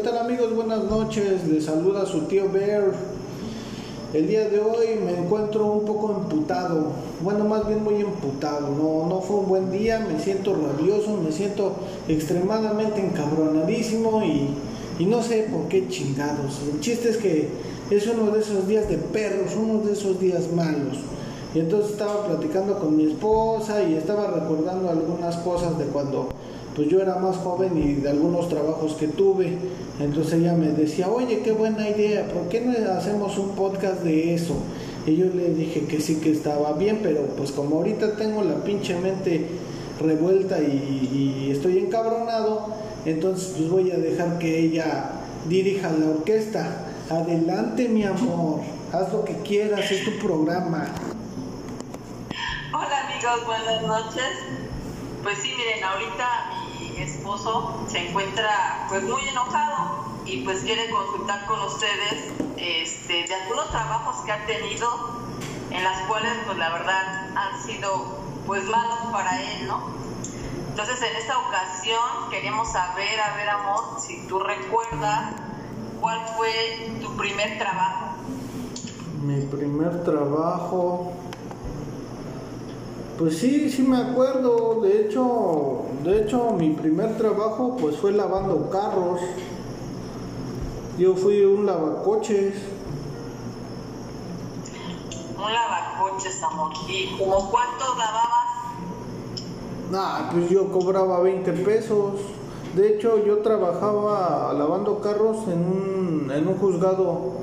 ¿qué tal amigos? Buenas noches, les saluda su tío Bear. El día de hoy me encuentro un poco emputado, bueno, más bien muy emputado, no, no fue un buen día, me siento rabioso, me siento extremadamente encabronadísimo y, y no sé por qué chingados. El chiste es que es uno de esos días de perros, uno de esos días malos. Y entonces estaba platicando con mi esposa y estaba recordando algunas cosas de cuando pues yo era más joven y de algunos trabajos que tuve. Entonces ella me decía, oye, qué buena idea, ¿por qué no hacemos un podcast de eso? Y yo le dije que sí que estaba bien, pero pues como ahorita tengo la pinche mente revuelta y, estoy encabronado, entonces pues voy a dejar que ella dirija la orquesta. Adelante mi amor, haz lo que quieras, es tu programa. Hola amigos, buenas noches. Pues sí, miren, ahorita esposo se encuentra pues muy enojado y pues quiere consultar con ustedes este, de algunos trabajos que ha tenido en las cuales pues la verdad han sido pues malos para él, ¿no? Entonces en esta ocasión queremos saber, a ver amor, si tú recuerdas cuál fue tu primer trabajo. Mi primer trabajo, pues sí, sí me acuerdo. De hecho, de hecho mi primer trabajo pues fue lavando carros. Yo fui un lavacoches. Un lavacoches, amor. ¿Y como cuánto lavabas? Nah, pues yo cobraba 20 pesos. De hecho, yo trabajaba lavando carros en un, en un juzgado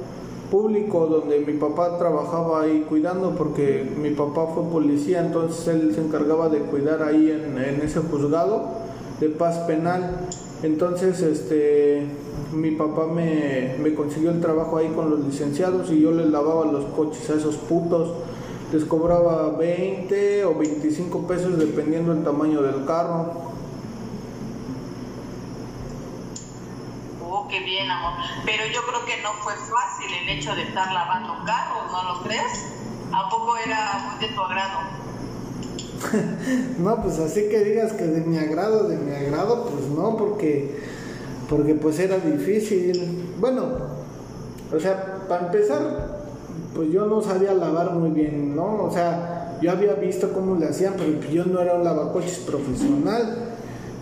público donde mi papá trabajaba ahí cuidando porque mi papá fue policía, entonces él se encargaba de cuidar ahí en, ese juzgado de paz penal. Entonces, este, mi papá me, me, consiguió el trabajo ahí con los licenciados y yo les lavaba los coches a esos putos. Les cobraba 20 o 25 pesos dependiendo del tamaño del carro. Qué bien, amor. Pero yo creo que no fue fácil el hecho de estar lavando carros, ¿no lo crees? ¿A poco era muy de tu agrado? no, pues así que digas que de mi agrado, de mi agrado, pues no, porque, porque pues era difícil. Bueno, o sea, para empezar, pues yo no sabía lavar muy bien, ¿no? O sea, yo había visto cómo le hacían, pero yo no era un lavacoches profesional.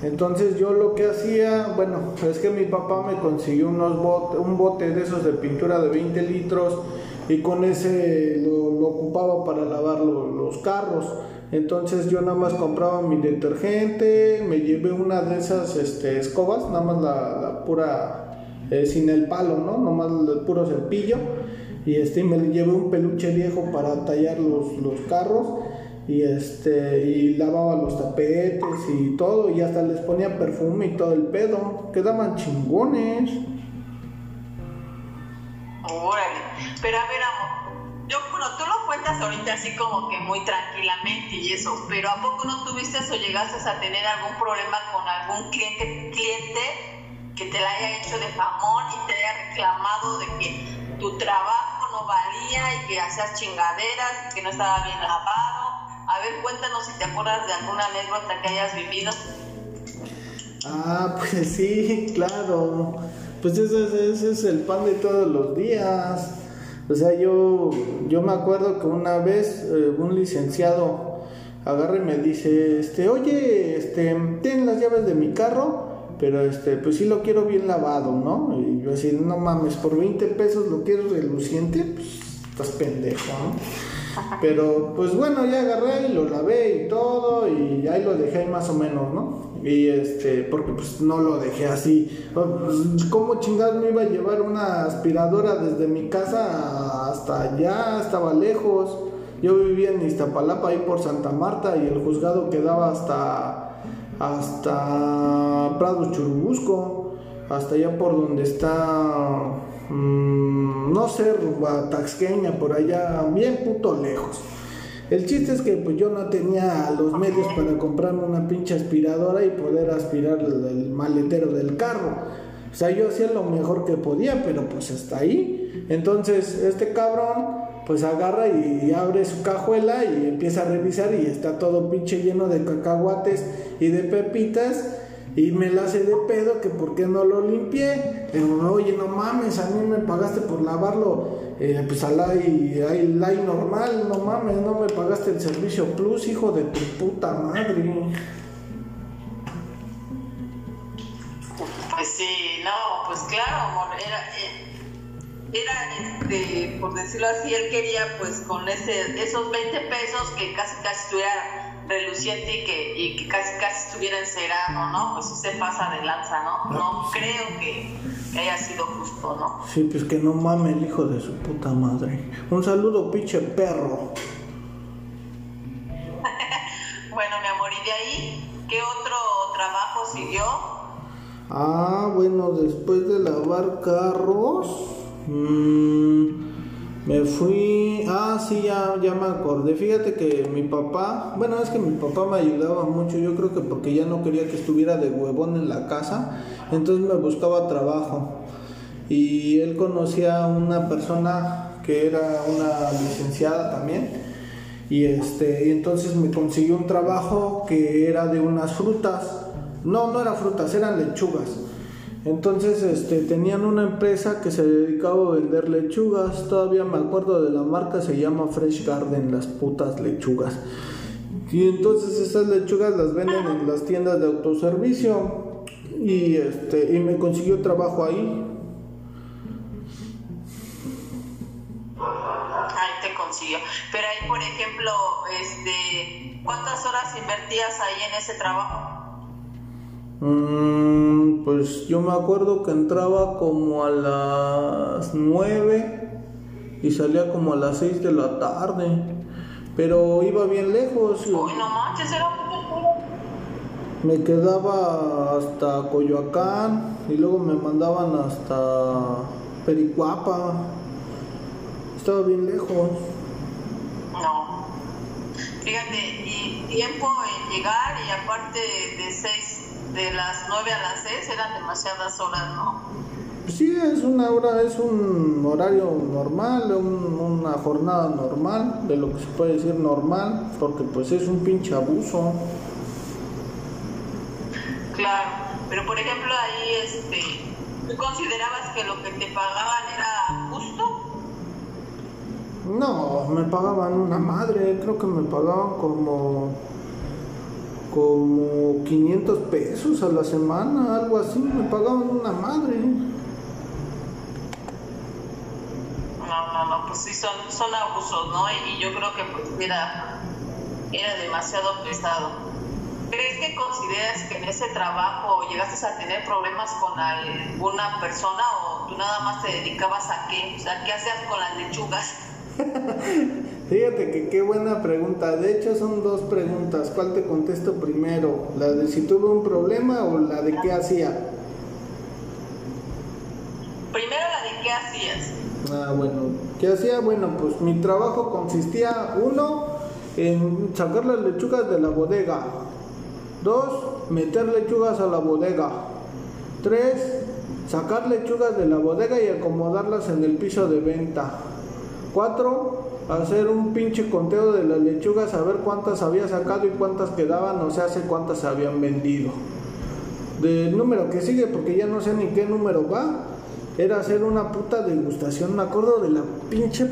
Entonces yo lo que hacía, bueno, es que mi papá me consiguió unos un bote de esos de pintura de 20 litros y con ese lo, ocupaba para lavar los carros. Entonces yo nada más compraba mi detergente, me llevé una de esas este, escobas, nada más la, pura, eh, sin el palo, ¿no? Nomás el puro cepillo. Y este, me llevé un peluche viejo para tallar los, los carros y este y lavaba los tapetes y todo y hasta les ponía perfume y todo el pedo. Quedaban chingones. Órale. Pero a ver amor yo bueno tú lo cuentas ahorita así como que muy tranquilamente y eso pero a poco no tuviste o llegaste a tener algún problema con algún cliente cliente que te la haya hecho de jamón y te haya reclamado de que tu trabajo no valía y que hacías chingaderas y que no estaba bien lavado a ver, cuéntanos si te acuerdas de alguna anécdota que hayas vivido. Ah, pues sí, claro. Pues ese, es el pan de todos los días. O sea, yo, yo me acuerdo que una vez eh, un licenciado agarra y me dice, este, oye, este, ten las llaves de mi carro, pero este, pues sí lo quiero bien lavado, ¿no? Y yo así, no mames, por 20 pesos lo quiero reluciente, pues estás pendejo, ¿no? Pero pues bueno, ya agarré y lo lavé y todo y ahí lo dejé más o menos, ¿no? Y este, porque pues no lo dejé así. Pues, ¿Cómo chingados me iba a llevar una aspiradora desde mi casa hasta allá? Estaba lejos. Yo vivía en Iztapalapa, ahí por Santa Marta, y el juzgado quedaba hasta, hasta Prado Churubusco, hasta allá por donde está Mm, no sé, Taxqueña, por allá, bien puto lejos. El chiste es que pues yo no tenía los medios para comprarme una pinche aspiradora y poder aspirar el, maletero del carro. O sea, yo hacía lo mejor que podía, pero pues hasta ahí. Entonces, este cabrón pues agarra y abre su cajuela y empieza a revisar y está todo pinche lleno de cacahuates y de pepitas Y me la hace de pedo que por qué no lo limpié. Pero, oye, no mames, a mí me pagaste por lavarlo, eh, pues al aire normal, no mames, no me pagaste el servicio plus, hijo de tu puta madre. Pues sí, no, pues claro, era, eh, era, este, por decirlo así, él quería pues con ese, esos 20 pesos que casi casi estuviera reluciente y que, y que casi casi estuviera encerado, ¿no? Pues sí se pasa de lanza, ¿no? No creo que, haya sido justo, ¿no? Sí, pues que no mame el hijo de su puta madre. Un saludo, pinche perro. bueno, mi amor, ¿y de ahí qué otro trabajo siguió? Ah, bueno, después de lavar carros, mmm, me fui, ah, sí, ya, ya me acordé. Fíjate que mi papá, bueno, es que mi papá me ayudaba mucho, yo creo que porque ya no quería que estuviera de huevón en la casa, entonces me buscaba trabajo. Y él conocía a una persona que era una licenciada también. Y este, y entonces me consiguió un trabajo que era de unas frutas. No, no eran frutas, eran lechugas. Entonces este, tenían una empresa que se dedicaba a vender lechugas, todavía me acuerdo de la marca, se llama Fresh Garden, las putas lechugas. Y entonces esas lechugas las venden en las tiendas de autoservicio y, este, y me consiguió trabajo ahí. Ahí te consiguió. Pero ahí, por ejemplo, este, ¿cuántas horas invertías ahí en ese trabajo? Mm, pues yo me acuerdo que entraba como a las 9 y salía como a las 6 de la tarde. Pero iba bien lejos. Uy, no manches, era Me quedaba hasta Coyoacán y luego me mandaban hasta Pericuapa. Estaba bien lejos. No. Fíjate, y tiempo en llegar y aparte de 6 de las 9 a las 6 eran demasiadas horas, ¿no? Sí, es una hora, es un horario normal, una jornada normal, de lo que se puede decir normal, porque pues es un pinche abuso. Claro, pero por ejemplo ahí, este, ¿tú considerabas que lo que te pagaban era justo? No, me pagaban una madre, creo que me pagaban como como 500 pesos a la semana, algo así, me pagaban una madre. No, no, no, pues sí, son, son abusos, ¿no? Y, yo creo que pues era, era demasiado pesado. ¿Crees que consideras que en ese trabajo llegaste a tener problemas con alguna persona o tú nada más te dedicabas a qué? O sea, ¿qué hacías con las lechugas? Fíjate que qué buena pregunta. De hecho son dos preguntas. ¿Cuál te contesto primero? ¿La de si tuve un problema o la de qué hacía? Primero la de qué hacías. Ah, bueno. ¿Qué hacía? Bueno, pues mi trabajo consistía, uno, en sacar las lechugas de la bodega. Dos, meter lechugas a la bodega. Tres, sacar lechugas de la bodega y acomodarlas en el piso de venta. Cuatro, hacer un pinche conteo de las lechugas, a ver cuántas había sacado y cuántas quedaban, o sea, sé cuántas se habían vendido. Del número que sigue, porque ya no sé ni qué número va, era hacer una puta degustación. Me acuerdo de la pinche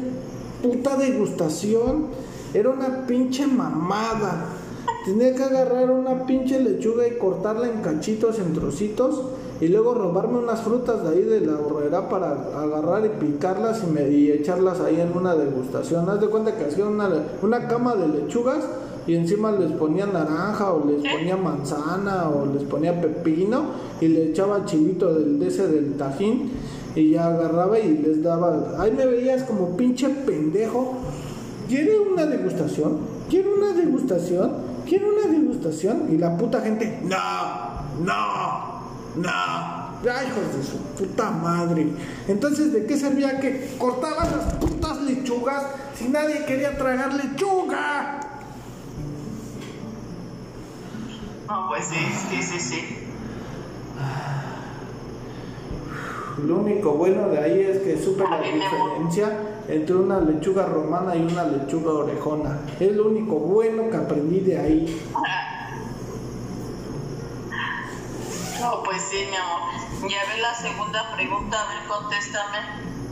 puta degustación. Era una pinche mamada. Tenía que agarrar una pinche lechuga y cortarla en cachitos, en trocitos y luego robarme unas frutas de ahí de la horrera para agarrar y picarlas y, me, echarlas ahí en una degustación. Haz de cuenta que hacía una, una cama de lechugas y encima les ponía naranja o les ponía manzana o les ponía pepino y le echaba chilito del de ese del tajín y ya agarraba y les daba. Ahí me veías como pinche pendejo. ¿Quiere una degustación? ¿Quiere una degustación? ¿Quiere una degustación? Y la puta gente, no, no, no, ya hijos de su puta madre. Entonces, ¿de qué servía que cortaban las putas lechugas si nadie quería tragar lechuga? No, pues sí, sí, sí, sí. Lo único bueno de ahí es que supe la diferencia entre una lechuga romana y una lechuga orejona. Es lo único bueno que aprendí de ahí. No, pues sí, mi amor. Y a ver la segunda pregunta, a ver, contéstame.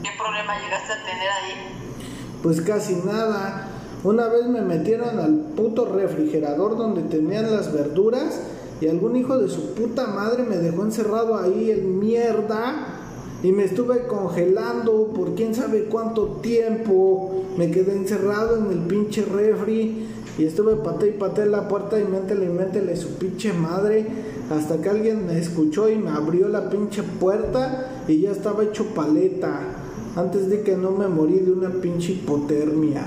¿Qué problema llegaste a tener ahí? Pues casi nada. Una vez me metieron al puto refrigerador donde tenían las verduras y algún hijo de su puta madre me dejó encerrado ahí en mierda y me estuve congelando por quién sabe cuánto tiempo. Me quedé encerrado en el pinche refri y estuve paté y paté la puerta y métele y métele su pinche madre hasta que alguien me escuchó y me abrió la pinche puerta y ya estaba hecho paleta antes de que no me morí de una pinche hipotermia.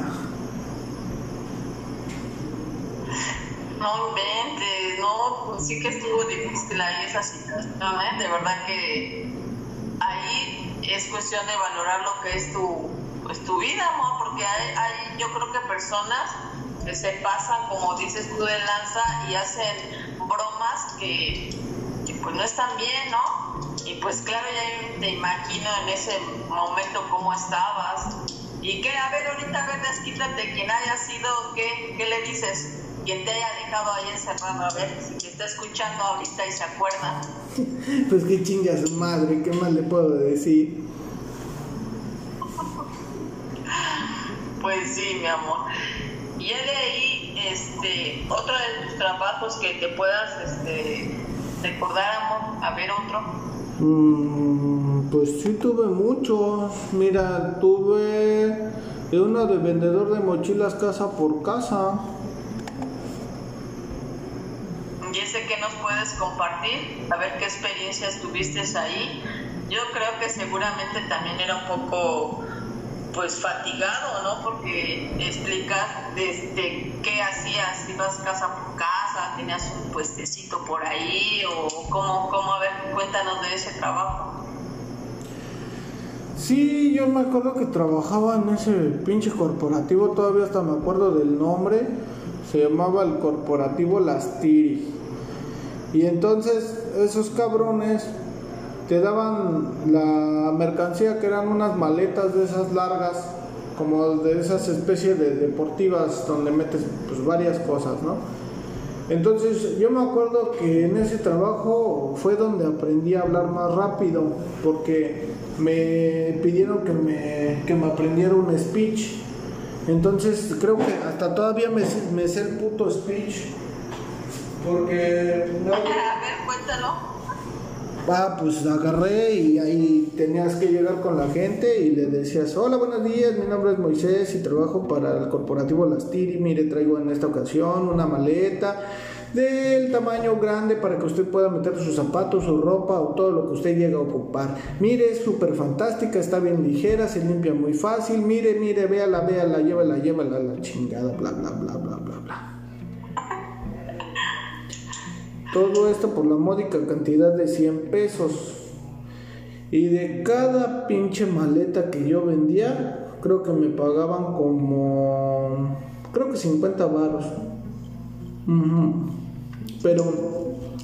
No inventes, no, pues sí que estuvo difícil ahí esa situación, ¿eh? De verdad que ahí es cuestión de valorar lo que es tu, pues, tu vida, amor, porque hay, hay, yo creo que personas se pasan, como dices tú, de lanza y hacen bromas que, que pues no están bien, ¿no? Y pues claro, ya te imagino en ese momento cómo estabas. Y que, a ver, ahorita, a ver, desquítate, quien haya sido, ¿qué, ¿qué le dices? quien te haya dejado ahí encerrado, a ver si te está escuchando ahorita y se acuerda. pues qué chinga su madre, ¿qué más le puedo decir? pues sí, mi amor. Y de ahí, este, otro de tus trabajos que te puedas este, recordar, amor, a ver otro. Mm, pues sí tuve muchos. Mira, tuve uno de vendedor de mochilas casa por casa. ¿Y ese que nos puedes compartir? A ver qué experiencias tuviste ahí. Yo creo que seguramente también era un poco pues fatigado, ¿no? Porque explicas desde qué hacías, ibas casa por casa, tenías un puestecito por ahí o cómo, cómo, a ver, cuéntanos de ese trabajo. Sí, yo me acuerdo que trabajaba en ese pinche corporativo, todavía hasta me acuerdo del nombre, se llamaba el corporativo Las Tiri. Y entonces esos cabrones te daban la mercancía que eran unas maletas de esas largas, como de esas especies de deportivas donde metes pues varias cosas, ¿no? Entonces yo me acuerdo que en ese trabajo fue donde aprendí a hablar más rápido, porque me pidieron que me, que me aprendiera un speech. Entonces creo que hasta todavía me, me sé el puto speech porque... No, a ver, cuéntalo. Ah, pues agarré y ahí tenías que llegar con la gente y le decías, hola, buenos días, mi nombre es Moisés y trabajo para el corporativo Las Tiri, mire, traigo en esta ocasión una maleta del tamaño grande para que usted pueda meter sus zapatos, su ropa o todo lo que usted llegue a ocupar. Mire, es súper fantástica, está bien ligera, se limpia muy fácil, mire, mire, véala, véala, llévala, llévala, la chingada, bla, bla, bla, bla, bla, bla. Todo esto por la módica cantidad de 100 pesos. Y de cada pinche maleta que yo vendía, creo que me pagaban como, creo que 50 baros. Pero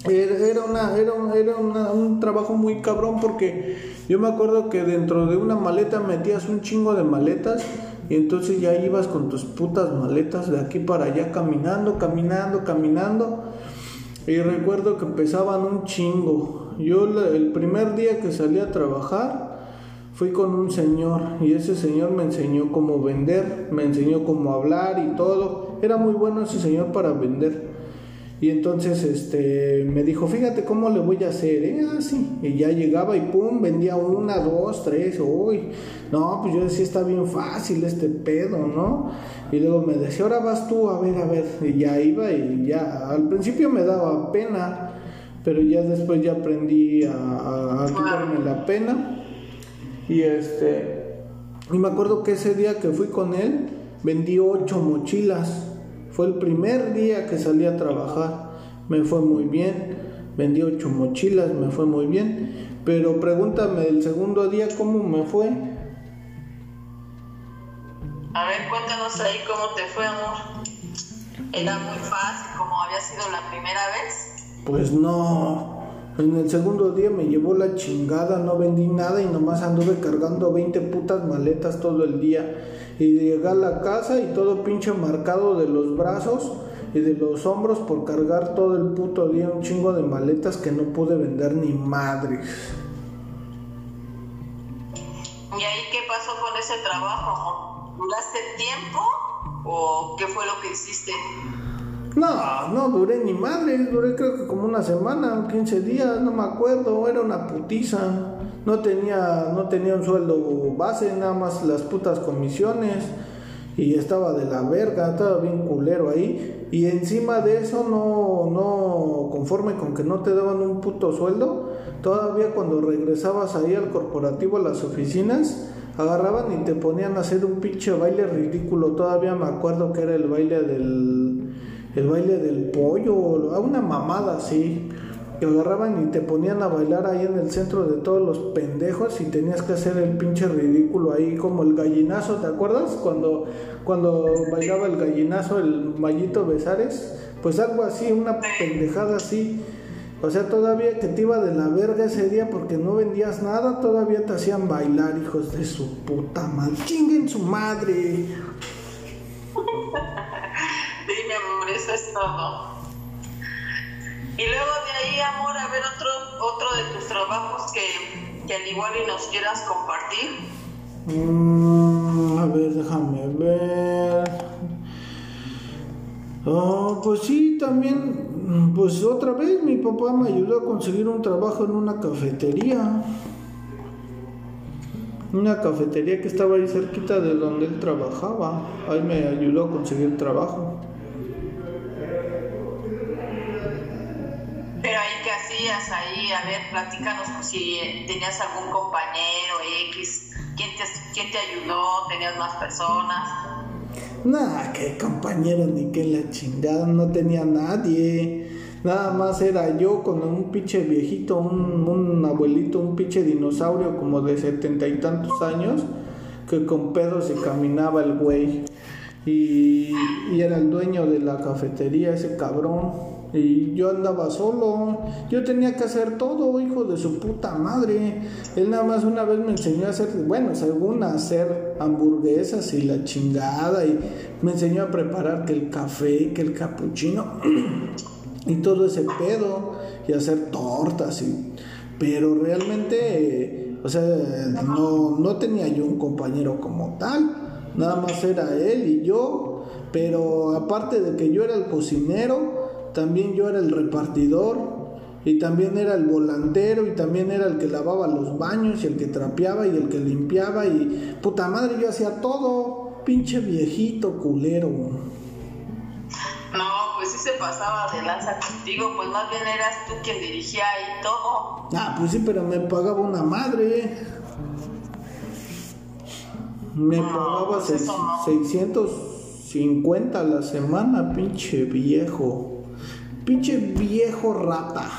era, una, era, era un trabajo muy cabrón porque yo me acuerdo que dentro de una maleta metías un chingo de maletas y entonces ya ibas con tus putas maletas de aquí para allá caminando, caminando, caminando y recuerdo que pesaban un chingo. Yo el primer día que salí a trabajar fui con un señor y ese señor me enseñó cómo vender, me enseñó cómo hablar y todo. Era muy bueno ese señor para vender. Y entonces este me dijo, fíjate cómo le voy a hacer, ¿eh? Ah, Y ya llegaba y pum, vendía una, dos, tres, uy. No, pues yo decía, está bien fácil este pedo, ¿no? Y luego me decía, ahora vas tú, a ver, a ver. Y ya iba y ya, al principio me daba pena, pero ya después ya aprendí a, a, a quitarme la pena. Y este, y me acuerdo que ese día que fui con él, vendí ocho mochilas fue el primer día que salí a trabajar, me fue muy bien, vendí ocho mochilas, me fue muy bien, pero pregúntame el segundo día cómo me fue. A ver, cuéntanos ahí cómo te fue, amor. ¿Era muy fácil como había sido la primera vez? Pues no. En el segundo día me llevó la chingada, no vendí nada y nomás anduve cargando 20 putas maletas todo el día. Y llegué a la casa y todo pinche marcado de los brazos y de los hombros por cargar todo el puto día un chingo de maletas que no pude vender ni madres. ¿Y ahí qué pasó con ese trabajo? ¿Duraste tiempo o qué fue lo que hiciste? No, no duré ni madre, duré creo que como una semana, 15 días, no me acuerdo, era una putiza. No tenía, no tenía un sueldo base, nada más las putas comisiones. Y estaba de la verga, estaba bien culero ahí. Y encima de eso, no, no conforme con que no te daban un puto sueldo, todavía cuando regresabas ahí al corporativo, a las oficinas, agarraban y te ponían a hacer un pinche baile ridículo. Todavía me acuerdo que era el baile del, el baile del pollo, una mamada así que agarraban y te ponían a bailar ahí en el centro de todos los pendejos y tenías que hacer el pinche ridículo ahí como el gallinazo, ¿te acuerdas? Cuando, cuando bailaba el gallinazo el Mallito Besares, pues algo así, una pendejada así. O sea, todavía que te iba de la verga ese día porque no vendías nada, todavía te hacían bailar, hijos de su puta madre. Chinguen su madre. Amor, eso es todo. Y luego de ahí, amor, a ver otro, otro de tus trabajos que, que al igual y nos quieras compartir. Mm, a ver, déjame ver. Oh, pues sí, también, pues otra vez mi papá me ayudó a conseguir un trabajo en una cafetería. Una cafetería que estaba ahí cerquita de donde él trabajaba. Ahí me ayudó a conseguir trabajo. Ahí, ¿qué hacías ahí? A ver, platícanos pues, si tenías algún compañero X, ¿quién te, quién te ayudó? ¿Tenías más personas? Nada, que compañero ni que la chingada, no tenía nadie. Nada más era yo con un pinche viejito, un, abuelito, un pinche dinosaurio como de setenta y tantos años, que con pedos se caminaba el güey. Y era el dueño de la cafetería, ese cabrón. Y yo andaba solo, yo tenía que hacer todo, hijo de su puta madre. Él nada más una vez me enseñó a hacer, bueno, según hacer hamburguesas y la chingada, y me enseñó a preparar que el café, que el capuchino, y todo ese pedo, y hacer tortas, y, pero realmente, o sea, no, no tenía yo un compañero como tal, nada más era él y yo, pero aparte de que yo era el cocinero, también yo era el repartidor y también era el volantero y también era el que lavaba los baños y el que trapeaba y el que limpiaba y puta madre yo hacía todo, pinche viejito culero. No, pues sí se pasaba de lanza contigo, pues más bien eras tú quien dirigía y todo. Ah, pues sí, pero me pagaba una madre. Me pagaba pues 650 a la semana, pinche viejo. Pinche viejo rata.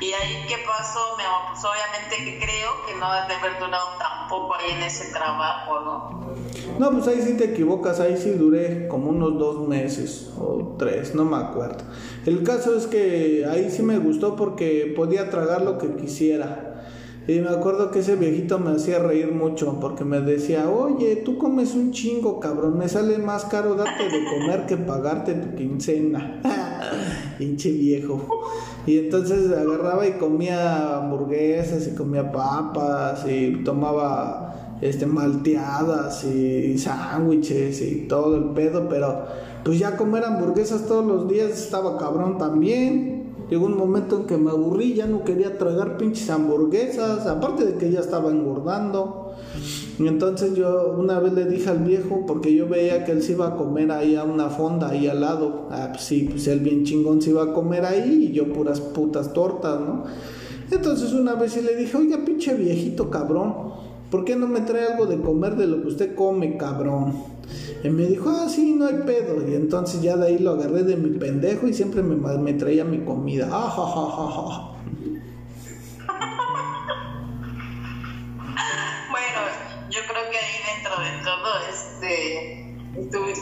¿Y ahí qué pasó, mi amor? Pues obviamente que creo que no has de haber durado tampoco ahí en ese trabajo, ¿no? No, pues ahí sí te equivocas, ahí sí duré como unos dos meses o tres, no me acuerdo. El caso es que ahí sí me gustó porque podía tragar lo que quisiera. Y me acuerdo que ese viejito me hacía reír mucho porque me decía, oye, tú comes un chingo, cabrón, me sale más caro darte de comer que pagarte tu quincena. Pinche viejo. Y entonces agarraba y comía hamburguesas y comía papas y tomaba este malteadas y sándwiches y todo el pedo, pero pues ya comer hamburguesas todos los días estaba cabrón también. Llegó un momento en que me aburrí, ya no quería tragar pinches hamburguesas, aparte de que ya estaba engordando. Y entonces yo una vez le dije al viejo, porque yo veía que él se iba a comer ahí a una fonda ahí al lado. Ah, pues sí, pues él bien chingón se iba a comer ahí y yo puras putas tortas, ¿no? Entonces una vez sí le dije, oiga, pinche viejito cabrón, ¿por qué no me trae algo de comer de lo que usted come, cabrón? Y me dijo, ah, sí, no hay pedo. Y entonces ya de ahí lo agarré de mi pendejo y siempre me, me traía mi comida. Ah, ja, ja, ja, bueno, yo creo que ahí dentro de todo, este,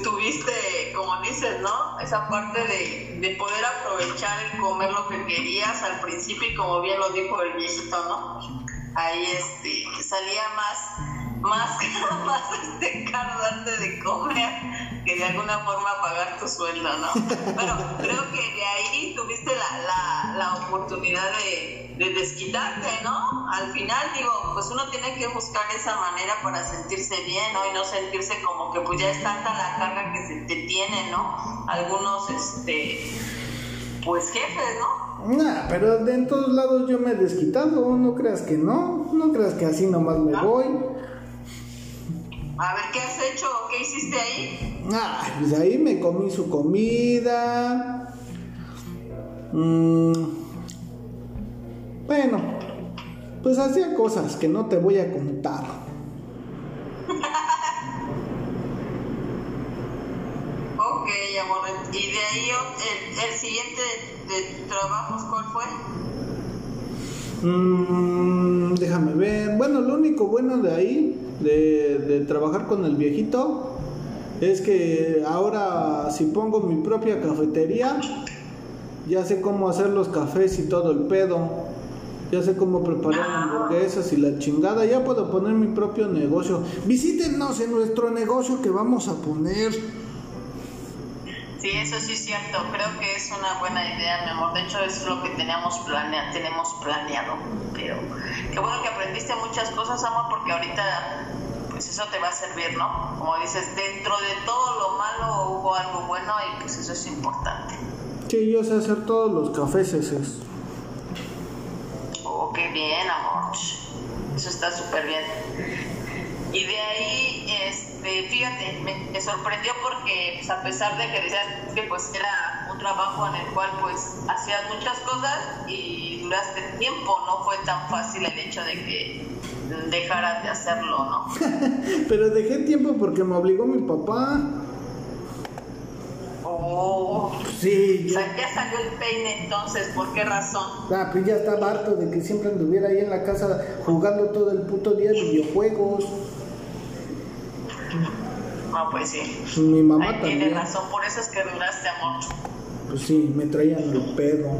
tuviste, como dices, ¿no? Esa parte de, de poder aprovechar y comer lo que querías al principio y como bien lo dijo el viejito, ¿no? Ahí este, salía más más, más este darte de comer que de alguna forma pagar tu sueldo, ¿no? Bueno, creo que de ahí tuviste la, la, la oportunidad de, de, desquitarte, ¿no? Al final, digo, pues uno tiene que buscar esa manera para sentirse bien, ¿no? Y no sentirse como que pues ya es tanta la carga que se te tiene, ¿no? Algunos, este, pues jefes, ¿no? Nah, pero de en todos lados yo me he desquitado, no creas que no, no creas que así nomás me voy. A ver, ¿qué has hecho? ¿Qué hiciste ahí? Ah, pues ahí me comí su comida. Mm, bueno, pues hacía cosas que no te voy a contar. amor. ¿Y de ahí el, el siguiente de, trabajos cuál fue? Mm, déjame ver. Bueno, lo único bueno de ahí de, trabajar con el viejito es que ahora si pongo mi propia cafetería, ya sé cómo hacer los cafés y todo el pedo. Ya sé cómo preparar hamburguesas y la chingada. Ya puedo poner mi propio negocio. Visítenos en nuestro negocio que vamos a poner. Sí, eso sí es cierto. Creo que es una buena idea, mi amor. De hecho, es lo que teníamos planea tenemos planeado. Pero qué bueno que aprendiste muchas cosas, amor, porque ahorita pues eso te va a servir, ¿no? Como dices, dentro de todo lo malo hubo algo bueno y pues eso es importante. Sí, yo sé hacer todos los cafés esos. Oh, qué bien, amor. Eso está súper bien. Y de ahí, este, fíjate, me, sorprendió porque pues, a pesar de que decías que pues era un trabajo en el cual pues hacías muchas cosas y duraste tiempo, no fue tan fácil el hecho de que dejaras de hacerlo, ¿no? Pero dejé tiempo porque me obligó mi papá. Oh. Sí. ya salió el peine entonces, ¿por qué razón? Ah, pues ya estaba harto de que siempre anduviera ahí en la casa jugando todo el puto día videojuegos. No, pues sí. Mi mamá también. Tiene razón, por eso es que duraste, amor. Pues sí, me traían el pedo.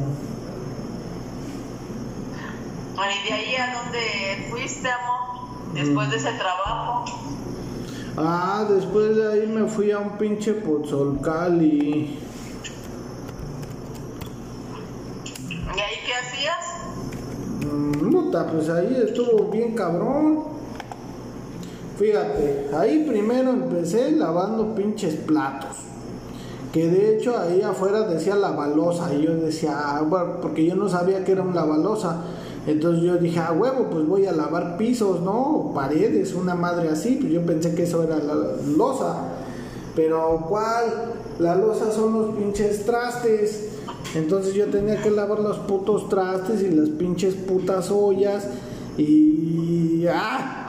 Bueno, ¿y de ahí a dónde fuiste, amor? Después de ese trabajo. Ah, después de ahí me fui a un pinche Pozolcali. ¿Y ahí qué hacías? Mm, pues ahí estuvo bien cabrón. Fíjate, ahí primero empecé lavando pinches platos. Que de hecho ahí afuera decía lavalosa. Y yo decía, ah, bueno, porque yo no sabía que era un lavalosa. Entonces yo dije, ah, huevo, pues voy a lavar pisos, ¿no? paredes, una madre así. Pues yo pensé que eso era la losa. Pero ¿cuál? La losa son los pinches trastes. Entonces yo tenía que lavar los putos trastes y las pinches putas ollas. Y. ¡Ah!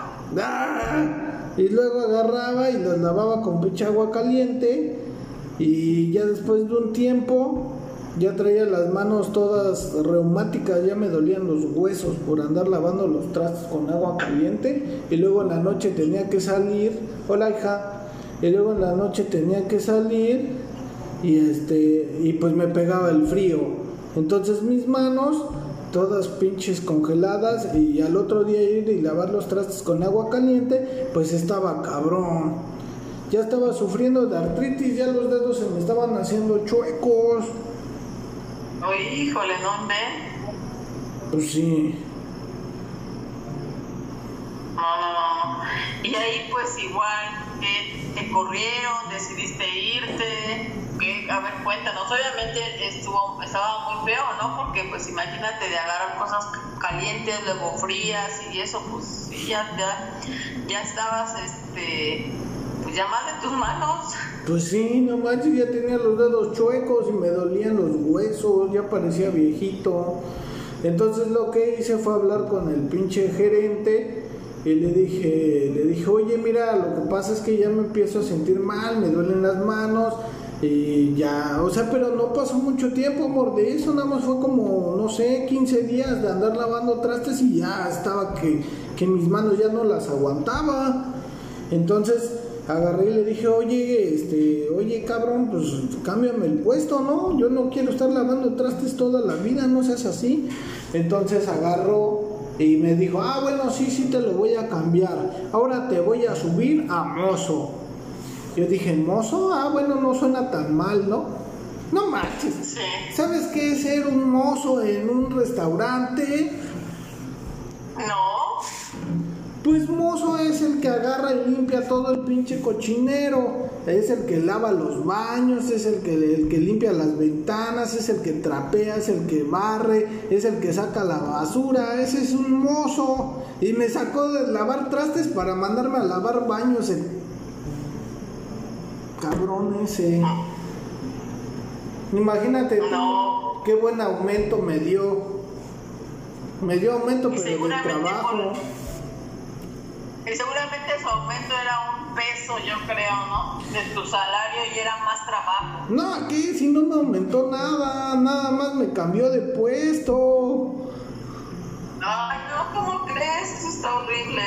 Y luego agarraba y las lavaba con pinche agua caliente. Y ya después de un tiempo, ya traía las manos todas reumáticas, ya me dolían los huesos por andar lavando los trastes con agua caliente. Y luego en la noche tenía que salir, hola hija, y luego en la noche tenía que salir y este y pues me pegaba el frío. Entonces mis manos todas pinches congeladas y al otro día ir y lavar los trastes con agua caliente, pues estaba cabrón. Ya estaba sufriendo de artritis, ya los dedos se me estaban haciendo chuecos. Oye, híjole, ¿dónde? Pues sí. No, no, no. Y ahí pues igual, te corrieron, decidiste irte a ver, cuéntanos, obviamente estuvo, estaba muy feo, ¿no? Porque pues imagínate de agarrar cosas calientes, luego frías y eso, pues ya, ya, estabas, este, pues ya mal de tus manos. Pues sí, no manches, ya tenía los dedos chuecos y me dolían los huesos, ya parecía viejito. Entonces lo que hice fue hablar con el pinche gerente y le dije, le dije, oye, mira, lo que pasa es que ya me empiezo a sentir mal, me duelen las manos y ya, o sea, pero no pasó mucho tiempo, amor, de eso nada más fue como, no sé, 15 días de andar lavando trastes y ya estaba que, que mis manos ya no las aguantaba. Entonces agarré y le dije, oye, este, oye cabrón, pues cámbiame el puesto, ¿no? Yo no quiero estar lavando trastes toda la vida, no seas así. Entonces agarro y me dijo, ah, bueno, sí, sí te lo voy a cambiar. Ahora te voy a subir a mozo. Yo dije, mozo, ah, bueno, no suena tan mal, ¿no? No manches. ¿Sabes qué es ser un mozo en un restaurante? No. Pues mozo es el que agarra y limpia todo el pinche cochinero. Es el que lava los baños, es el que, el que limpia las ventanas, es el que trapea, es el que barre, es el que saca la basura. Ese es un mozo. Y me sacó de lavar trastes para mandarme a lavar baños. El cabrón ese. Imagínate qué buen aumento me dio. Me dio aumento, pero de trabajo. Y seguramente su aumento era un peso, yo creo, ¿no? De tu salario y era más trabajo. No, aquí si no me aumentó nada, nada más me cambió de puesto. Ay, no, ¿cómo crees? Eso está horrible.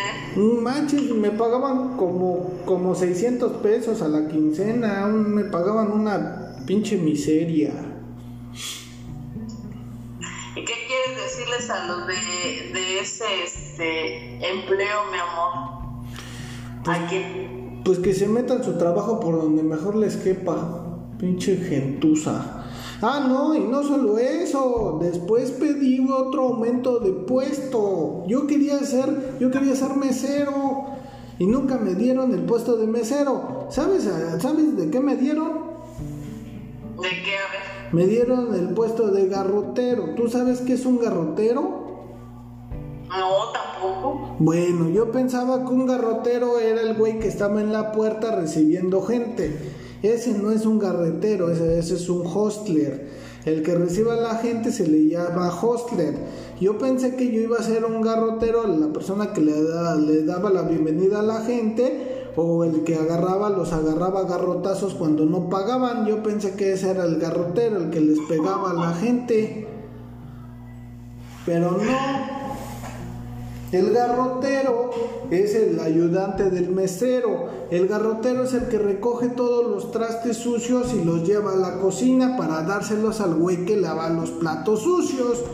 Manches, me pagaban como, como 600 pesos a la quincena, me pagaban una pinche miseria. ¿Y qué quieres decirles a los de, de ese este, empleo, mi amor? Pues, pues que se metan su trabajo por donde mejor les quepa. Pinche gentuza. Ah, no, y no solo eso. Después pedí otro aumento de puesto. Yo quería ser, yo quería ser mesero. Y nunca me dieron el puesto de mesero. ¿Sabes, ¿sabes de qué me dieron? ¿De qué? A ver. Me dieron el puesto de garrotero. ¿Tú sabes qué es un garrotero? No, tampoco. Bueno, yo pensaba que un garrotero era el güey que estaba en la puerta recibiendo gente. Ese no es un garretero, ese, es un hostler. El que reciba a la gente se le llama hostler. Yo pensé que yo iba a ser un garrotero, la persona que le, le daba la bienvenida a la gente, o el que agarraba, los agarraba garrotazos cuando no pagaban. Yo pensé que ese era el garrotero, el que les pegaba a la gente. Pero no, el garrotero es el ayudante del mesero. El garrotero es el que recoge todos los trastes sucios y los lleva a la cocina para dárselos al güey que lava los platos sucios.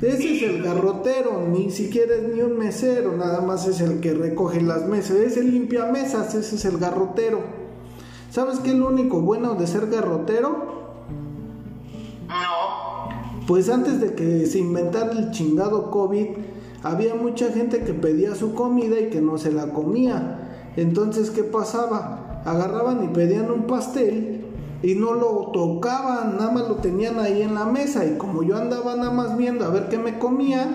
Ese es el garrotero, ni siquiera es ni un mesero, nada más es el que recoge las mesas. Es el limpiamesas, ese es el garrotero. ¿Sabes qué es lo único bueno de ser garrotero? No. Pues antes de que se inventara el chingado COVID, había mucha gente que pedía su comida y que no se la comía. Entonces, ¿qué pasaba? Agarraban y pedían un pastel y no lo tocaban, nada más lo tenían ahí en la mesa y como yo andaba nada más viendo a ver qué me comía,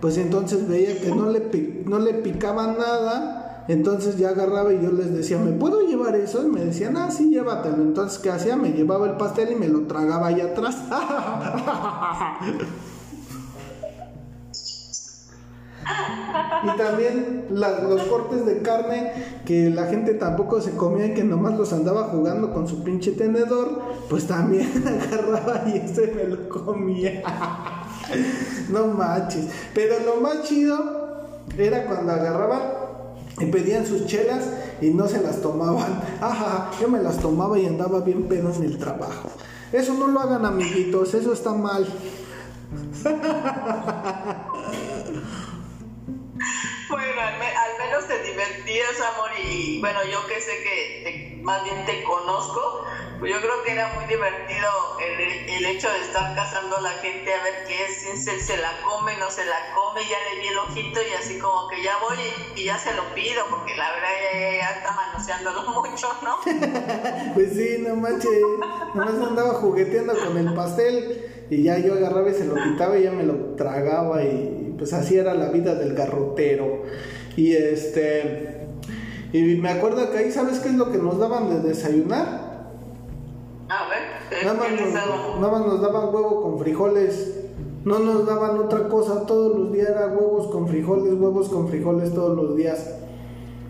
pues entonces veía que no le, no le picaban nada entonces ya agarraba y yo les decía, ¿me puedo llevar eso? Y me decían, ah, sí, llévatelo. Entonces, ¿qué hacía? Me llevaba el pastel y me lo tragaba allá atrás. y también los cortes de carne que la gente tampoco se comía y que nomás los andaba jugando con su pinche tenedor, pues también agarraba y ese me lo comía. no manches. Pero lo más chido era cuando agarraba y pedían sus chelas y no se las tomaban. Ajá, yo me las tomaba y andaba bien pedo en el trabajo. Eso no lo hagan amiguitos, eso está mal. Bueno, al, menos te divertías, amor, y bueno, yo que sé que más bien te conozco, yo creo que era muy divertido el, el, hecho de estar cazando a la gente a ver qué es, si se, la come, no se la come, ya le di el ojito y así como que ya voy y, ya se lo pido, porque la verdad ya, está manoseándolo mucho, ¿no? pues sí, no manches, nomás andaba jugueteando con el pastel y ya yo agarraba y se lo quitaba y ya me lo tragaba y pues así era la vida del garrotero. Y este... Y me acuerdo que ahí, ¿sabes qué es lo que nos daban de desayunar? A ver, nada más, nos, daban huevo con frijoles. No nos daban otra cosa. Todos los días era huevos con frijoles, huevos con frijoles todos los días.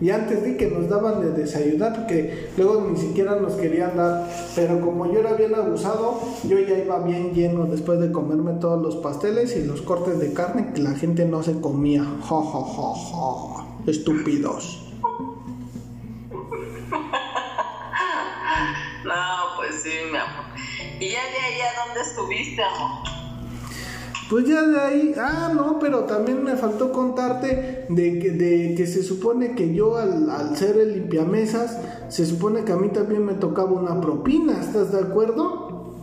Y antes di que nos daban de desayunar, porque luego ni siquiera nos querían dar. Pero como yo era bien abusado, yo ya iba bien lleno después de comerme todos los pasteles y los cortes de carne que la gente no se comía. Ja, ja, ja, ja. Estúpidos. No, sí, mi amor. ¿Y ya de ahí a dónde estuviste, amor? Pues ya de ahí, ah, no, pero también me faltó contarte de que, de que se supone que yo al, al ser el limpiamesas, se supone que a mí también me tocaba una propina, ¿estás de acuerdo?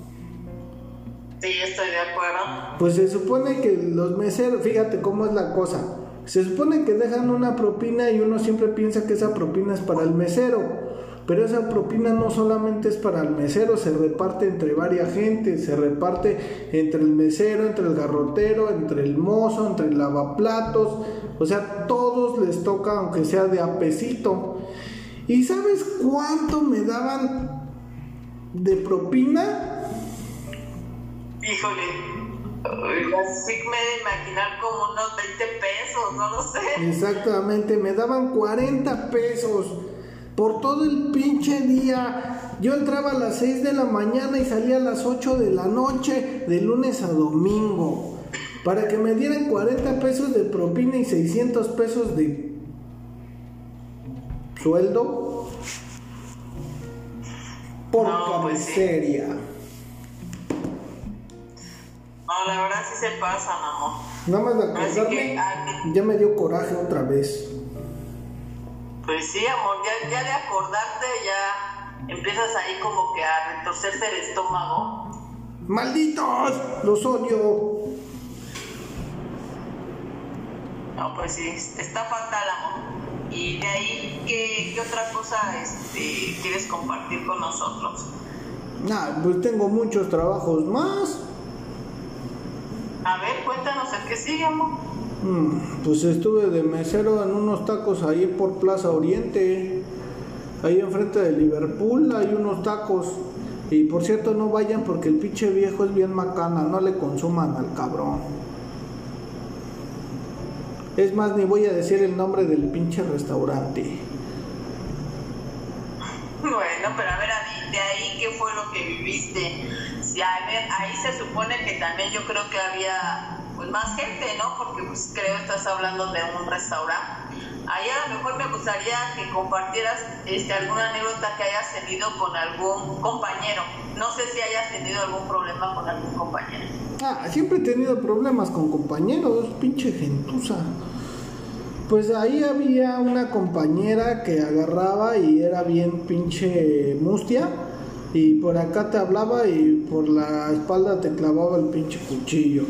Sí, estoy de acuerdo. Pues se supone que los meseros, fíjate cómo es la cosa, se supone que dejan una propina y uno siempre piensa que esa propina es para el mesero. Pero esa propina no solamente es para el mesero, se reparte entre varias gente, se reparte entre el mesero, entre el garrotero, entre el mozo, entre el lavaplatos, o sea, todos les toca aunque sea de apesito. ¿Y sabes cuánto me daban de propina? Híjole, así me de imaginar como unos 20 pesos, no lo sé. Exactamente, me daban 40 pesos por todo el pinche día. Yo entraba a las 6 de la mañana y salía a las 8 de la noche, de lunes a domingo, para que me dieran 40 pesos de propina y 600 pesos de sueldo. Por No, pues sí. No, la verdad sí se pasan, amor. Nada más de que, acordarme, ah, ya me dio coraje otra vez. Pues sí, amor, ya, ya de acordarte ya empiezas ahí como que a retorcerse el estómago. ¡Malditos! ¡Los odio! No, pues sí, está fatal, amor. Y de ahí, ¿qué, qué otra cosa este, quieres compartir con nosotros? Nah, pues tengo muchos trabajos más. A ver, cuéntanos el que sigue, amor. Mm, Pues estuve de mesero en unos tacos ahí por Plaza Oriente. Ahí enfrente de Liverpool hay unos tacos. Y por cierto, no vayan porque el pinche viejo es bien macana. No le consuman al cabrón. Es más, ni voy a decir el nombre del pinche restaurante. Bueno, pero a ver, de ahí, ¿qué fue lo que viviste? Sí, a ver, ahí se supone que también yo creo que había pues más gente, ¿no? Porque pues creo que estás hablando de un restaurante. Ahí a lo mejor me gustaría que compartieras este, alguna anécdota que hayas tenido con algún compañero. No sé si hayas tenido algún problema con algún compañero. Ah, siempre he tenido problemas con compañeros, pinche gentuza. Pues ahí había una compañera que agarraba y era bien pinche mustia. Y por acá te hablaba y por la espalda te clavaba el pinche cuchillo.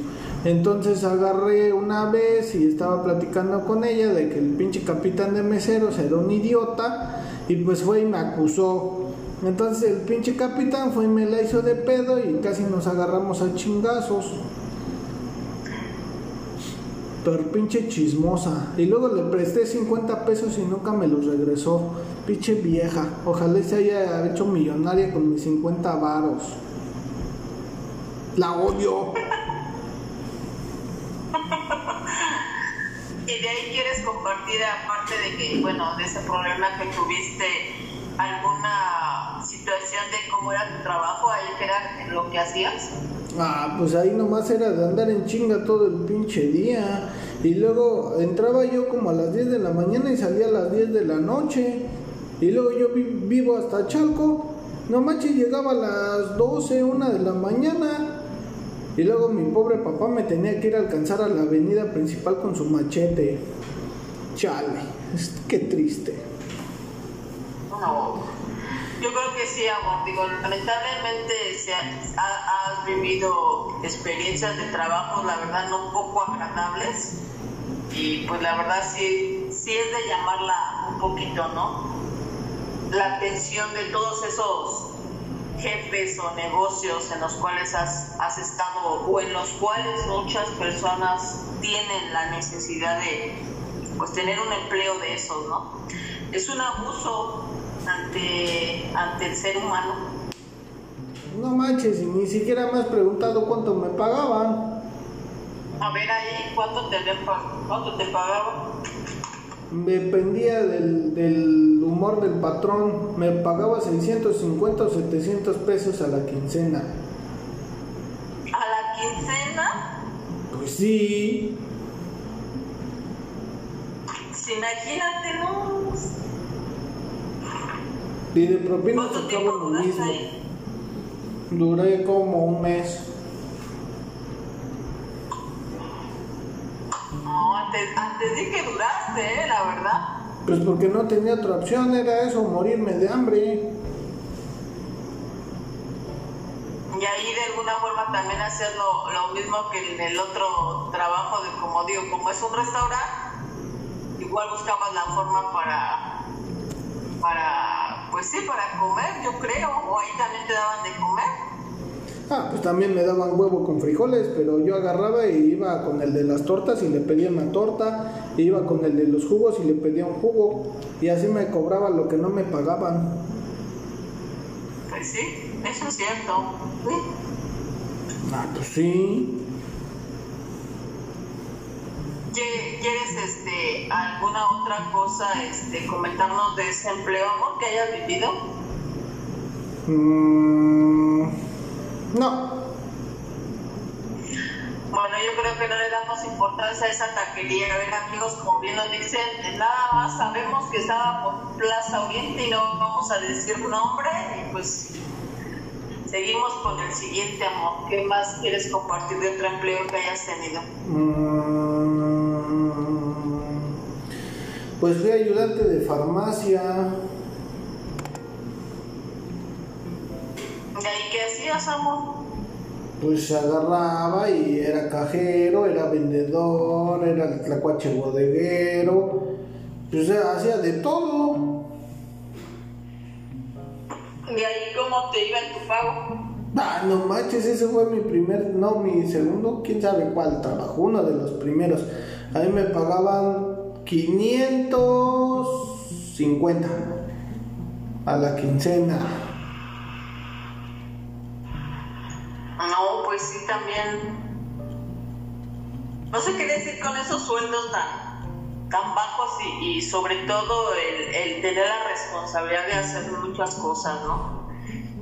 Entonces agarré una vez y estaba platicando con ella de que el pinche capitán de meseros era un idiota y pues fue y me acusó. Entonces el pinche capitán fue y me la hizo de pedo y casi nos agarramos a chingazos. Pero pinche chismosa. Y luego le presté 50 pesos y nunca me los regresó. Pinche vieja. Ojalá se haya hecho millonaria con mis 50 varos. La odio. Y de ahí quieres compartir, aparte de que, bueno, de ese problema que tuviste, alguna situación de cómo era tu trabajo, ahí que era lo que hacías. Ah, pues ahí nomás era de andar en chinga todo el pinche día. Y luego entraba yo como a las 10 de la mañana y salía a las 10 de la noche. Y luego yo vi- vivo hasta Chalco. No manches, llegaba a las 12, 1 de la mañana. Y luego mi pobre papá me tenía que ir a alcanzar a la avenida principal con su machete. Chale, qué triste. No. Yo creo que sí, amor. Digo, lamentablemente se ha- ha- has vivido experiencias de trabajo, la verdad, no poco agradables. Y pues la verdad sí, sí es de llamarla un poquito, ¿no? La atención de todos esos jefes o negocios en los cuales has, has estado o en los cuales muchas personas tienen la necesidad de pues tener un empleo de esos, ¿no? Es un abuso ante, ante el ser humano. No manches, y ni siquiera me has preguntado cuánto me pagaban. A ver ahí, ¿cuánto te, cuánto te pagaban? Dependía del, del humor del patrón. Me pagaba 650 o 700 pesos a la quincena. ¿A la quincena? Pues sí. Pues imagínate, ¿no? Y de propina ¿Cuánto tocaba lo mismo. ahí? Duré como un mes. Antes, antes di que duraste, ¿eh? la verdad. Pues porque no tenía otra opción, era eso, morirme de hambre. Y ahí de alguna forma también hacer lo, lo mismo que en el otro trabajo de como digo, como es un restaurante, igual buscabas la forma para, para, pues sí, para comer, yo creo, o ahí también te daban de comer. Ah, pues también me daban huevo con frijoles, pero yo agarraba y iba con el de las tortas y le pedía una torta, e iba con el de los jugos y le pedía un jugo, y así me cobraba lo que no me pagaban. Pues sí, eso es cierto. Ah, pues sí. ¿Quieres este, alguna otra cosa este, comentarnos de ese empleo, amor, que hayas vivido? Mm. No. Bueno, yo creo que no le damos importancia a esa taquería. A ver, amigos, como bien nos dicen, nada más sabemos que estaba por Plaza Oriente y no vamos a decir nombre. Y pues seguimos con el siguiente, amor. ¿Qué más quieres compartir de otro empleo que hayas tenido? Mm, pues fui ayudante de farmacia. ¿Y ahí qué hacías, amor? Pues agarraba y era cajero, era vendedor, era tlacuache bodeguero, pues hacía de todo. ¿Y ahí cómo te iba en tu pago? Ah, no manches, ese fue mi primer, no, mi segundo, quién sabe cuál trabajo, uno de los primeros. Ahí me pagaban 550 a la quincena. También. No sé qué decir con esos sueldos tan, tan bajos y, sobre todo el, el, tener la responsabilidad de hacer muchas cosas, ¿no?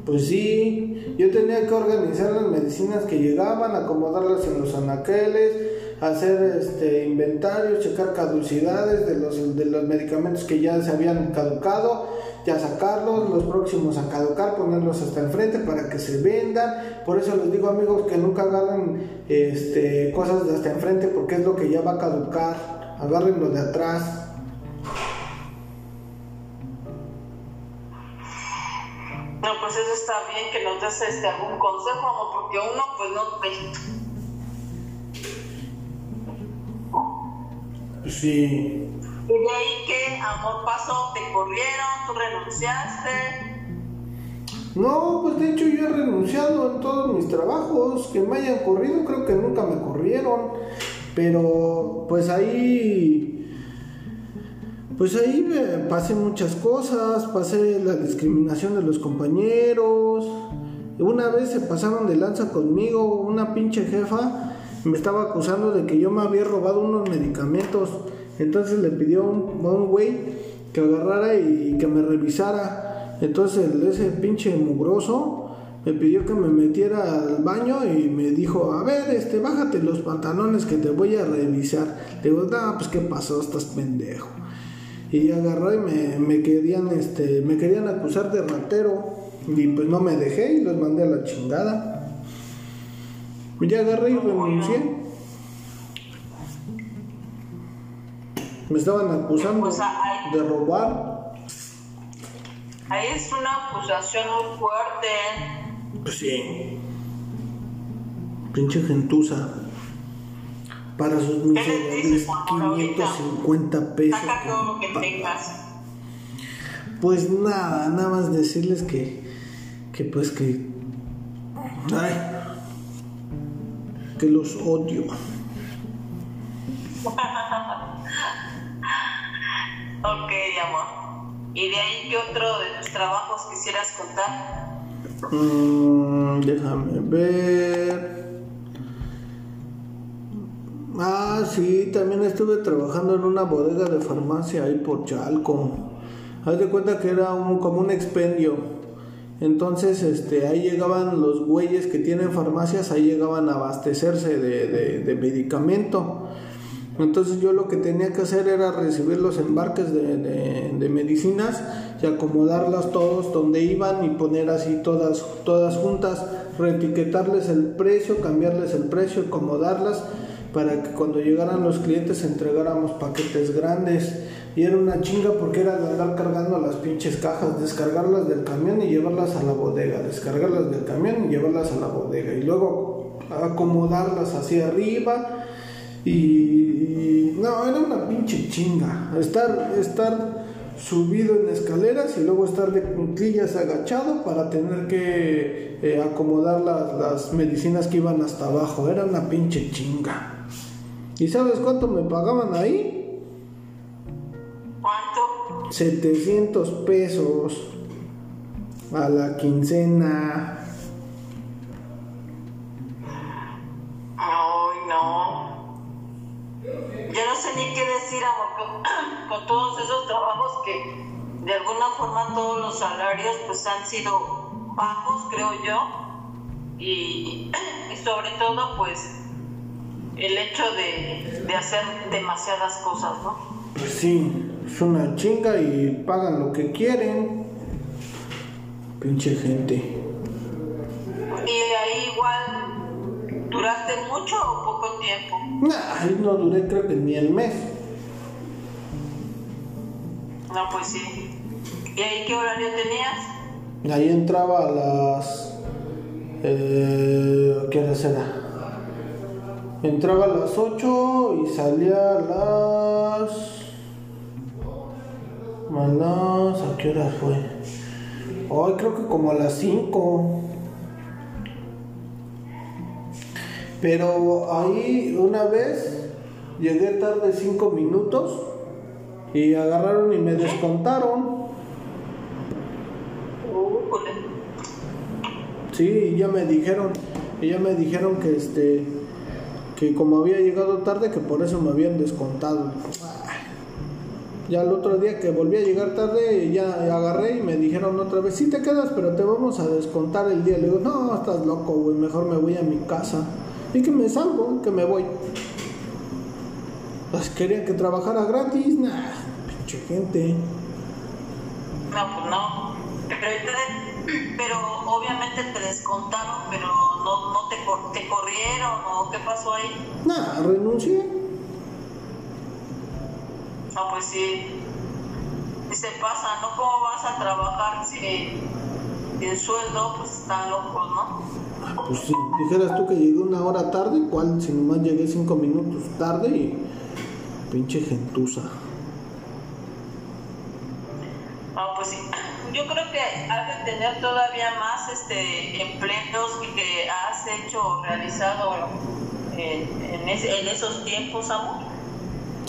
Pues sí, yo tenía que organizar las medicinas que llegaban, acomodarlas en los anaqueles, hacer este inventario, checar caducidades de los, de los medicamentos que ya se habían caducado ya sacarlos, los próximos a caducar, ponerlos hasta enfrente para que se vendan. Por eso les digo amigos que nunca agarren este, cosas de hasta enfrente porque es lo que ya va a caducar. Agarren lo de atrás. No, pues eso está bien que nos des este, algún consejo, porque uno pues no... Sí. ¿Y de ahí qué amor pasó? ¿Te corrieron? ¿Tú renunciaste? No, pues de hecho yo he renunciado en todos mis trabajos. Que me hayan corrido, creo que nunca me corrieron. Pero pues ahí... Pues ahí pasé muchas cosas, pasé la discriminación de los compañeros. Una vez se pasaron de lanza conmigo, una pinche jefa me estaba acusando de que yo me había robado unos medicamentos entonces le pidió a un güey que agarrara y que me revisara. Entonces ese pinche mugroso me pidió que me metiera al baño y me dijo, a ver, este, bájate los pantalones que te voy a revisar. Le digo, no, pues qué pasó, estás pendejo. Y agarró y me, me, querían, este, me querían acusar de ratero. Y pues no me dejé y los mandé a la chingada. Y ya agarré y renuncié. Me estaban acusando Pues, ahí- de robar. Ahí es una acusación muy fuerte. Pues sí. Pinche gentuza. Para sus miserables dices, amor, ahorita? 550 pesos. Saca todo lo que tengas. Pues nada, nada más decirles que, que pues que, ay, que los odio. Ok, amor. ¿Y de ahí qué otro de tus trabajos quisieras contar? Mm, déjame ver. Ah, sí, también estuve trabajando en una bodega de farmacia ahí por Chalco. Haz de cuenta que era un, como un expendio. Entonces, este, ahí llegaban los güeyes que tienen farmacias, ahí llegaban a abastecerse de, de, de medicamento. Entonces yo lo que tenía que hacer era recibir los embarques de, medicinas y acomodarlas todos donde iban y poner así todas, todas juntas, reetiquetarles el precio, cambiarles el precio, acomodarlas, para que cuando llegaran los clientes entregáramos paquetes grandes. Y era una chinga porque era de andar cargando las pinches cajas, descargarlas del camión y llevarlas a la bodega, descargarlas del camión y llevarlas a la bodega. Y luego acomodarlas hacia arriba. Y, no, era una pinche chinga. Estar, estar subido en escaleras y luego estar de cunclillas agachado para tener que eh, acomodar las, las medicinas que iban hasta abajo. Era una pinche chinga. ¿Y sabes cuánto me pagaban ahí? ¿Cuánto? 700 pesos a la quincena. Ni qué decir, con, con todos esos trabajos que de alguna forma todos los salarios pues han sido bajos, creo yo. Y, y sobre todo pues el hecho de, de hacer demasiadas cosas, ¿no? Pues sí, es una chinga y pagan lo que quieren. Pinche gente. Y ahí igual, ¿duraste mucho o poco tiempo? Nah, ahí no duré creo que ni el mes. No, pues sí. ¿Y ahí qué horario tenías? Ahí entraba a las... Eh, ¿Qué hora era? Entraba a las 8 y salía a las... A las... ¿A qué hora fue? Hoy creo que como a las 5. Pero ahí una vez llegué tarde 5 minutos y agarraron y me descontaron. Sí, ya me dijeron, y ya me dijeron que este que como había llegado tarde, que por eso me habían descontado. Ya el otro día que volví a llegar tarde, ya agarré y me dijeron otra vez, sí te quedas, pero te vamos a descontar el día. Le digo, no, estás loco, güey, mejor me voy a mi casa. Y que me salgo, que me voy. Pues quería que trabajara gratis, nah, pinche gente. No, pues no. Pero, obviamente te descontaron, pero no, no te, te corrieron o qué pasó ahí. Nah, renuncié. No, pues sí. Y se pasa, ¿no? ¿Cómo vas a trabajar si el sueldo, pues están locos, ¿no? Ah, pues si dijeras tú que llegué una hora tarde, ¿cuál? Si nomás llegué cinco minutos tarde y pinche gentuza. No, pues sí yo creo que has de tener todavía más este empleos que has hecho o realizado en, esos tiempos, amor.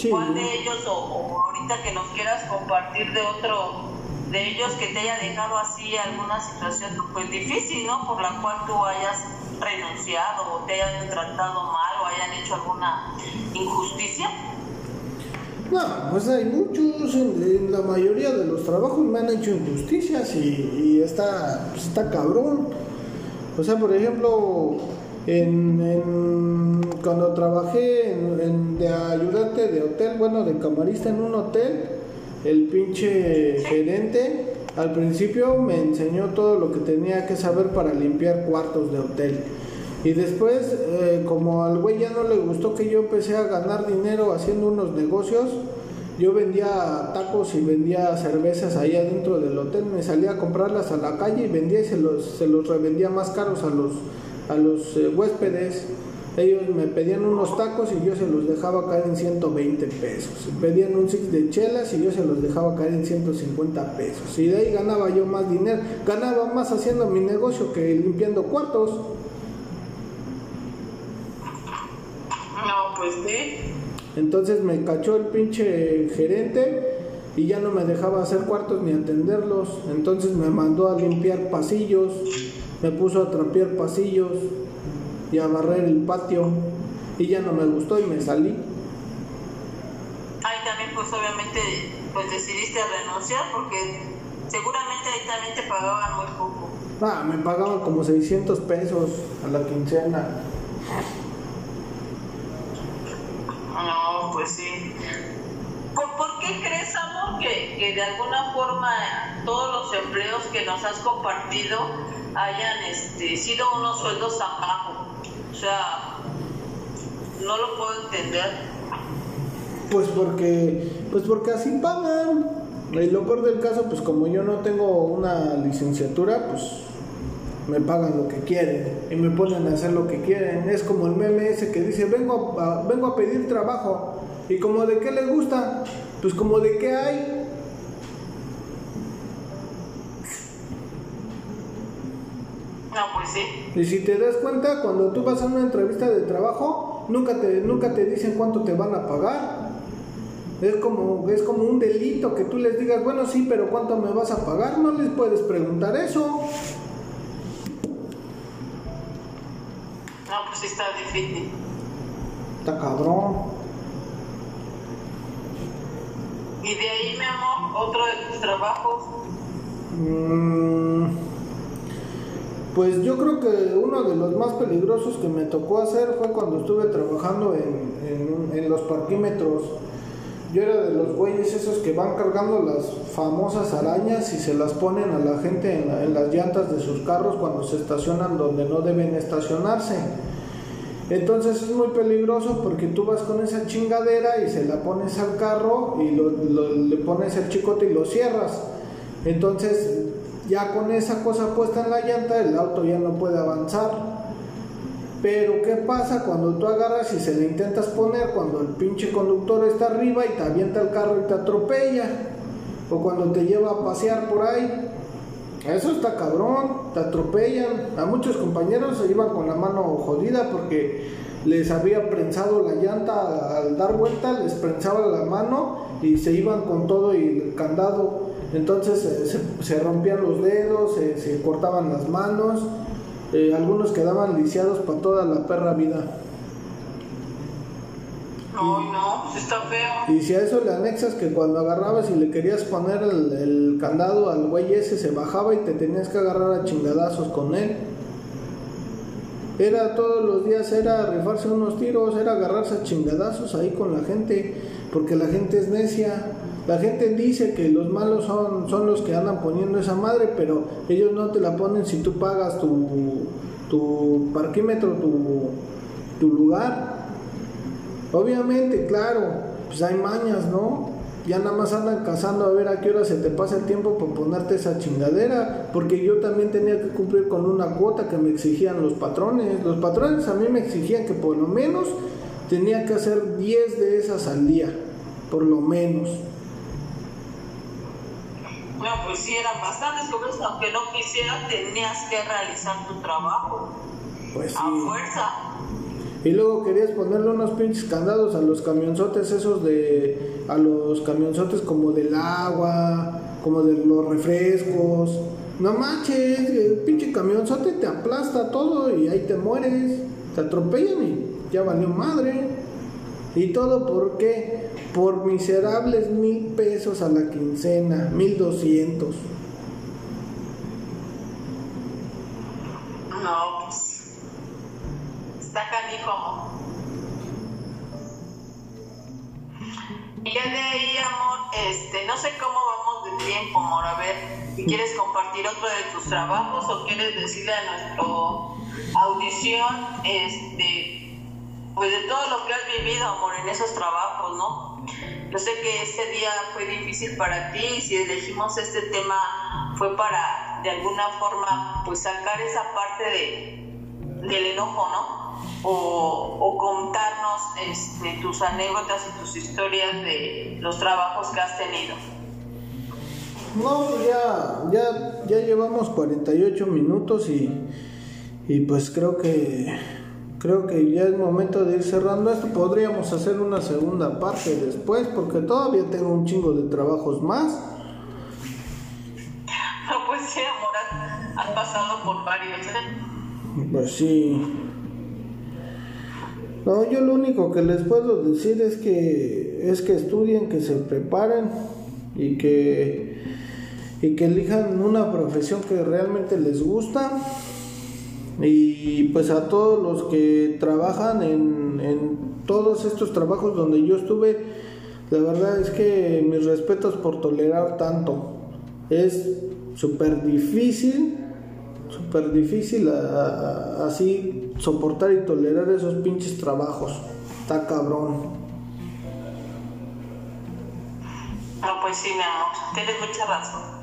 ¿Cuál de ellos o, ahorita que nos quieras compartir de otro de ellos que te haya dejado así alguna situación pues difícil, ¿no? Por la cual tú hayas renunciado o te hayan tratado mal o hayan hecho alguna injusticia? No, pues hay muchos, en, la mayoría de los trabajos me han hecho injusticias y, está, pues está cabrón. O sea, por ejemplo, en, cuando trabajé en, de ayudante de hotel, bueno, de camarista en un hotel, el pinche gerente al principio me enseñó todo lo que tenía que saber para limpiar cuartos de hotel. Y después, eh, como al güey ya no le gustó que yo empecé a ganar dinero haciendo unos negocios, yo vendía tacos y vendía cervezas ahí adentro del hotel, me salía a comprarlas a la calle y vendía y se los, se los revendía más caros a los, a los eh, huéspedes. Ellos me pedían unos tacos y yo se los dejaba caer en 120 pesos. Pedían un six de chelas y yo se los dejaba caer en 150 pesos. Y de ahí ganaba yo más dinero. Ganaba más haciendo mi negocio que limpiando cuartos. No, pues sí. Entonces me cachó el pinche gerente y ya no me dejaba hacer cuartos ni atenderlos. Entonces me mandó a limpiar pasillos, me puso a trapear pasillos y a barrer el patio y ya no me gustó y me salí. Ahí también pues obviamente pues decidiste renunciar porque seguramente ahí también te pagaban muy poco. Ah, me pagaban como 600 pesos a la quincena. No, pues sí. ¿Por, qué crees, amor, que, de alguna forma todos los empleos que nos has compartido hayan este, sido unos sueldos tan bajos? Sea, no lo puedo entender. Pues porque, pues porque así pagan. Y lo peor del caso, pues como yo no tengo una licenciatura, pues me pagan lo que quieren y me ponen a hacer lo que quieren. Es como el meme ese que dice, vengo a, vengo a pedir trabajo. ¿Y como de qué le gusta? Pues como de qué hay. Sí. Y si te das cuenta, cuando tú vas a una entrevista de trabajo, nunca te, nunca te dicen cuánto te van a pagar. Es como, es como un delito que tú les digas, bueno, sí, pero ¿cuánto me vas a pagar? No les puedes preguntar eso. No, pues sí está difícil. Está cabrón. Y de ahí, mi amor, otro de tus trabajos. Mm, pues yo creo que uno de los más peligrosos que me tocó hacer fue cuando estuve trabajando en, en, los parquímetros. Yo era de los güeyes esos que van cargando las famosas arañas y se las ponen a la gente en, la- las llantas de sus carros cuando se estacionan donde no deben estacionarse. Entonces es muy peligroso porque tú vas con esa chingadera y se la pones al carro y lo- le pones el chicote y lo cierras. Entonces ya con esa cosa puesta en la llanta el auto ya no puede avanzar. Pero ¿qué pasa cuando tú agarras y se le intentas poner cuando el pinche conductor está arriba y te avienta el carro y te atropella? O cuando te lleva a pasear por ahí. Eso está cabrón, te atropellan. A muchos compañeros se iban con la mano jodida porque les había prensado la llanta al dar vuelta, les prensaba la mano y se iban con todo y el candado. Entonces eh, se, se rompían los dedos, se, se cortaban las manos, eh, algunos quedaban lisiados para toda la perra vida. No, no, pues está feo. Y si a eso le anexas que cuando agarrabas y le querías poner el, el candado al güey ese, se bajaba y te tenías que agarrar a chingadazos con él. Era todos los días, era rifarse unos tiros, era agarrarse a chingadazos ahí con la gente, porque la gente es necia. La gente dice que los malos son, son los que andan poniendo esa madre, pero ellos no te la ponen si tú pagas tu, tu parquímetro, tu, tu lugar. Obviamente, claro, pues hay mañas, ¿no? Ya nada más andan cazando a ver a qué hora se te pasa el tiempo para ponerte esa chingadera, porque yo también tenía que cumplir con una cuota que me exigían los patrones. Los patrones a mí me exigían que por lo menos tenía que hacer 10 de esas al día, por lo menos. No, pues sí, eran bastantes cosas, aunque no quisieras, tenías que realizar tu trabajo Pues sí. a fuerza. Y luego querías ponerle unos pinches candados a los camionzotes esos de... a los camionzotes como del agua, como de los refrescos. No manches, el pinche camionzote te aplasta todo y ahí te mueres. Te atropellan y ya valió madre. ¿Y todo por qué? Por miserables mil pesos a la quincena, mil doscientos. No, pues. Está canijo. Y ya de ahí, amor, este, no sé cómo vamos de tiempo, amor. A ver, quieres compartir otro de tus trabajos o quieres decirle a nuestro audición, este, pues de todo lo que has vivido, amor, en esos trabajos, ¿no? Yo sé que ese día fue difícil para ti y si elegimos este tema fue para, de alguna forma, pues sacar esa parte de, del enojo, ¿no? O, contarnos este, tus anécdotas y tus historias de los trabajos que has tenido. No, ya, ya, ya llevamos 48 minutos y, y pues creo que creo que ya es momento de ir cerrando esto. Podríamos hacer una segunda parte después porque todavía tengo un chingo de trabajos más. No, pues sí, amor, has, pasado por varios. ¿eh? Pues sí. No, yo lo único que les puedo decir es que es que estudien, que se preparen y que y que elijan una profesión que realmente les gusta y pues a todos los que trabajan en, en todos estos trabajos donde yo estuve la verdad es que mis respetos por tolerar tanto es súper difícil súper difícil así soportar y tolerar esos pinches trabajos está cabrón. No, pues sí, mi amor, tienes mucha razón.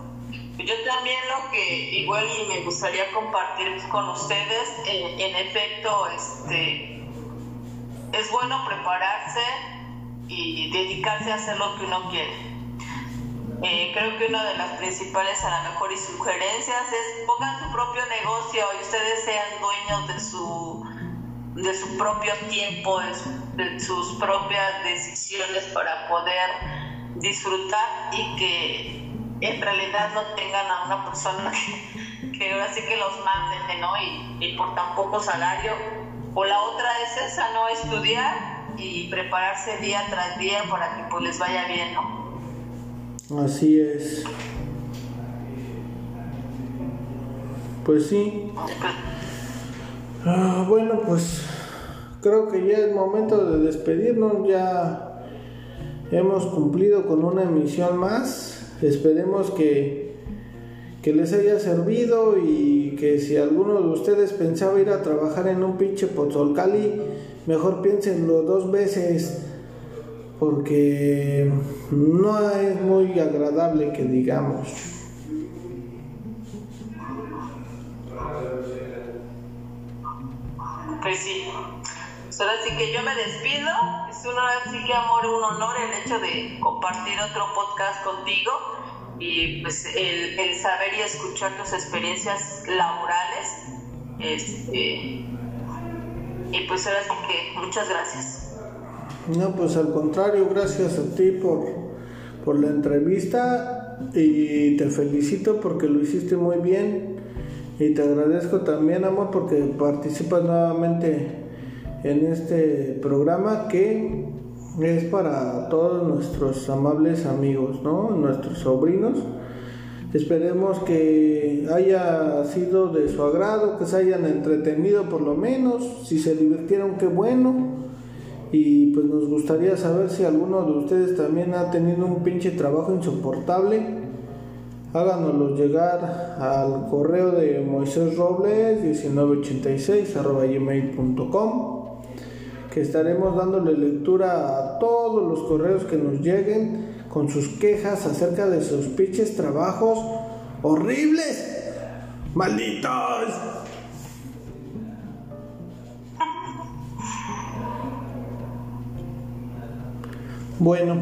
Yo también lo que igual y me gustaría compartir con ustedes, en efecto, este, es bueno prepararse y dedicarse a hacer lo que uno quiere. Eh, creo que una de las principales a lo mejor y sugerencias es pongan su propio negocio y ustedes sean dueños de su de su propio tiempo, de, sus propias decisiones para poder disfrutar y que en realidad no tengan a una persona que, ahora sí que los manden, ¿no? Y, y por tan poco salario. O la otra es esa, ¿no? Estudiar y prepararse día tras día para que pues les vaya bien, ¿no? Así es. Pues sí. Ah, bueno, pues creo que ya es momento de despedirnos. Ya hemos cumplido con una emisión más. Esperemos que, que les haya servido y que si alguno de ustedes pensaba ir a trabajar en un pinche Pozolcali, mejor piénsenlo dos veces porque no es muy agradable que digamos. Pues sí. Solo así que yo me despido. Es un sí que amor, un honor el hecho de compartir otro podcast contigo y pues el, el saber y escuchar tus experiencias laborales. Este, y pues ahora sí que muchas gracias. No, pues al contrario, gracias a ti por, por la entrevista y te felicito porque lo hiciste muy bien y te agradezco también, amor, porque participas nuevamente en este programa que es para todos nuestros amables amigos, ¿no? Nuestros sobrinos Esperemos que haya sido de su agrado, que se hayan entretenido por lo menos, si se divirtieron, qué bueno. Y pues nos gustaría saber si alguno de ustedes también ha tenido un pinche trabajo insoportable. Háganoslo llegar al correo de Moisés Robles 1986 gmail.com que estaremos dándole lectura a todos los correos que nos lleguen con sus quejas acerca de sus pinches trabajos horribles. ¡Malditos! Bueno,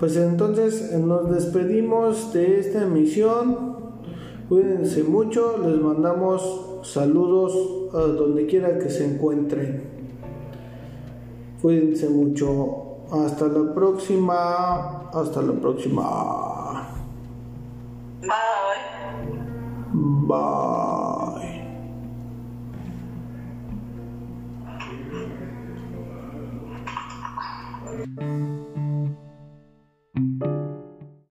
pues entonces nos despedimos de esta emisión. Cuídense mucho, les mandamos saludos a donde quiera que se encuentren. Cuídense mucho. Hasta la próxima. Hasta la próxima. Bye. Bye.